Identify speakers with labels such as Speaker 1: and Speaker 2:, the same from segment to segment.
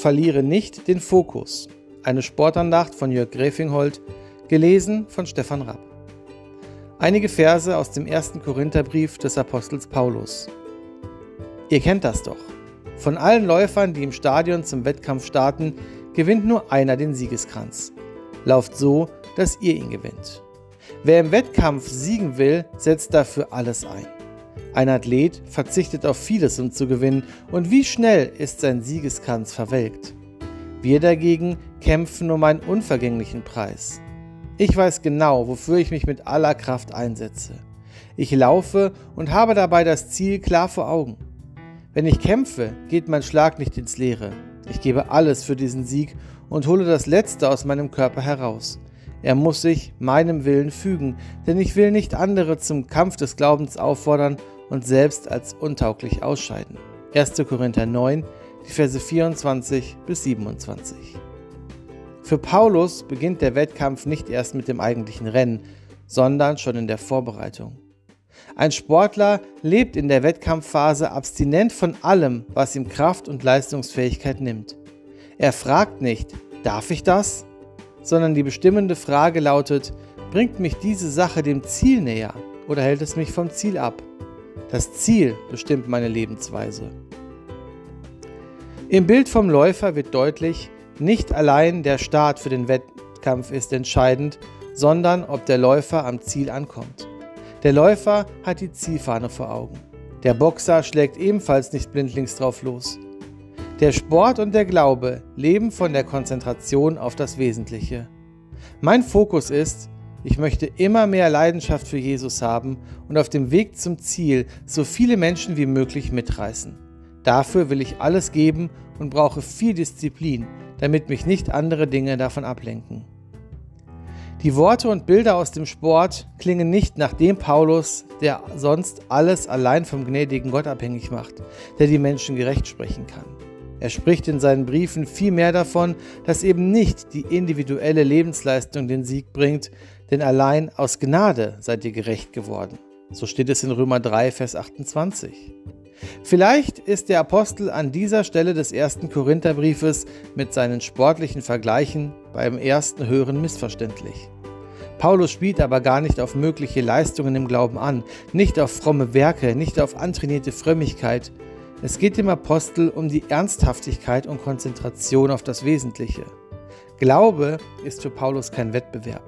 Speaker 1: Verliere nicht den Fokus. Eine Sportandacht von Jörg Gräfinghold, gelesen von Stefan Rapp. Einige Verse aus dem ersten Korintherbrief des Apostels Paulus. Ihr kennt das doch. Von allen Läufern, die im Stadion zum Wettkampf starten, gewinnt nur einer den Siegeskranz. Lauft so, dass ihr ihn gewinnt. Wer im Wettkampf siegen will, setzt dafür alles ein. Ein Athlet verzichtet auf vieles, um zu gewinnen, und wie schnell ist sein Siegeskranz verwelkt. Wir dagegen kämpfen um einen unvergänglichen Preis. Ich weiß genau, wofür ich mich mit aller Kraft einsetze. Ich laufe und habe dabei das Ziel klar vor Augen. Wenn ich kämpfe, geht mein Schlag nicht ins Leere. Ich gebe alles für diesen Sieg und hole das Letzte aus meinem Körper heraus. Er muss sich meinem Willen fügen, denn ich will nicht andere zum Kampf des Glaubens auffordern und selbst als untauglich ausscheiden. 1. Korinther 9, die Verse 24 bis 27. Für Paulus beginnt der Wettkampf nicht erst mit dem eigentlichen Rennen, sondern schon in der Vorbereitung. Ein Sportler lebt in der Wettkampfphase abstinent von allem, was ihm Kraft und Leistungsfähigkeit nimmt. Er fragt nicht, darf ich das? sondern die bestimmende Frage lautet, bringt mich diese Sache dem Ziel näher oder hält es mich vom Ziel ab? Das Ziel bestimmt meine Lebensweise. Im Bild vom Läufer wird deutlich, nicht allein der Start für den Wettkampf ist entscheidend, sondern ob der Läufer am Ziel ankommt. Der Läufer hat die Zielfahne vor Augen. Der Boxer schlägt ebenfalls nicht blindlings drauf los. Der Sport und der Glaube leben von der Konzentration auf das Wesentliche. Mein Fokus ist, ich möchte immer mehr Leidenschaft für Jesus haben und auf dem Weg zum Ziel so viele Menschen wie möglich mitreißen. Dafür will ich alles geben und brauche viel Disziplin, damit mich nicht andere Dinge davon ablenken. Die Worte und Bilder aus dem Sport klingen nicht nach dem Paulus, der sonst alles allein vom gnädigen Gott abhängig macht, der die Menschen gerecht sprechen kann. Er spricht in seinen Briefen vielmehr davon, dass eben nicht die individuelle Lebensleistung den Sieg bringt, denn allein aus Gnade seid ihr gerecht geworden. So steht es in Römer 3, Vers 28. Vielleicht ist der Apostel an dieser Stelle des ersten Korintherbriefes mit seinen sportlichen Vergleichen beim ersten Hören missverständlich. Paulus spielt aber gar nicht auf mögliche Leistungen im Glauben an, nicht auf fromme Werke, nicht auf antrainierte Frömmigkeit, es geht dem Apostel um die Ernsthaftigkeit und Konzentration auf das Wesentliche. Glaube ist für Paulus kein Wettbewerb.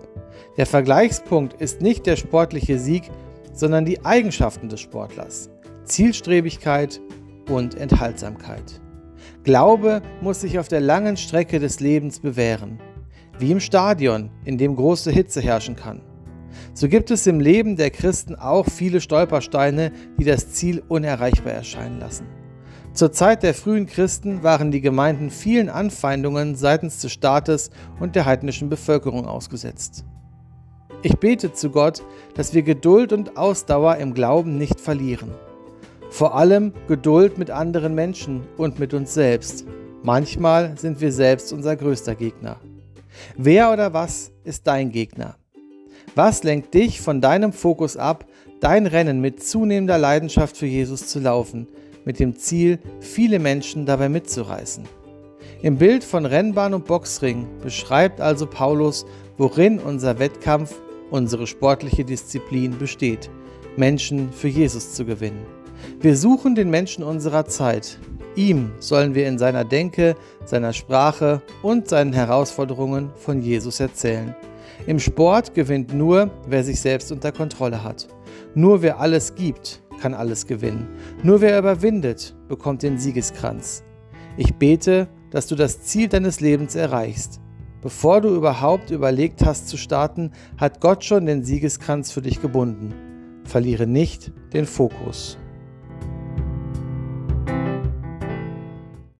Speaker 1: Der Vergleichspunkt ist nicht der sportliche Sieg, sondern die Eigenschaften des Sportlers. Zielstrebigkeit und Enthaltsamkeit. Glaube muss sich auf der langen Strecke des Lebens bewähren, wie im Stadion, in dem große Hitze herrschen kann. So gibt es im Leben der Christen auch viele Stolpersteine, die das Ziel unerreichbar erscheinen lassen. Zur Zeit der frühen Christen waren die Gemeinden vielen Anfeindungen seitens des Staates und der heidnischen Bevölkerung ausgesetzt. Ich bete zu Gott, dass wir Geduld und Ausdauer im Glauben nicht verlieren. Vor allem Geduld mit anderen Menschen und mit uns selbst. Manchmal sind wir selbst unser größter Gegner. Wer oder was ist dein Gegner? Was lenkt dich von deinem Fokus ab, dein Rennen mit zunehmender Leidenschaft für Jesus zu laufen, mit dem Ziel, viele Menschen dabei mitzureißen. Im Bild von Rennbahn und Boxring beschreibt also Paulus, worin unser Wettkampf, unsere sportliche Disziplin besteht, Menschen für Jesus zu gewinnen. Wir suchen den Menschen unserer Zeit. Ihm sollen wir in seiner Denke, seiner Sprache und seinen Herausforderungen von Jesus erzählen. Im Sport gewinnt nur, wer sich selbst unter Kontrolle hat. Nur wer alles gibt, kann alles gewinnen. Nur wer überwindet, bekommt den Siegeskranz. Ich bete, dass du das Ziel deines Lebens erreichst. Bevor du überhaupt überlegt hast zu starten, hat Gott schon den Siegeskranz für dich gebunden. Verliere nicht den Fokus.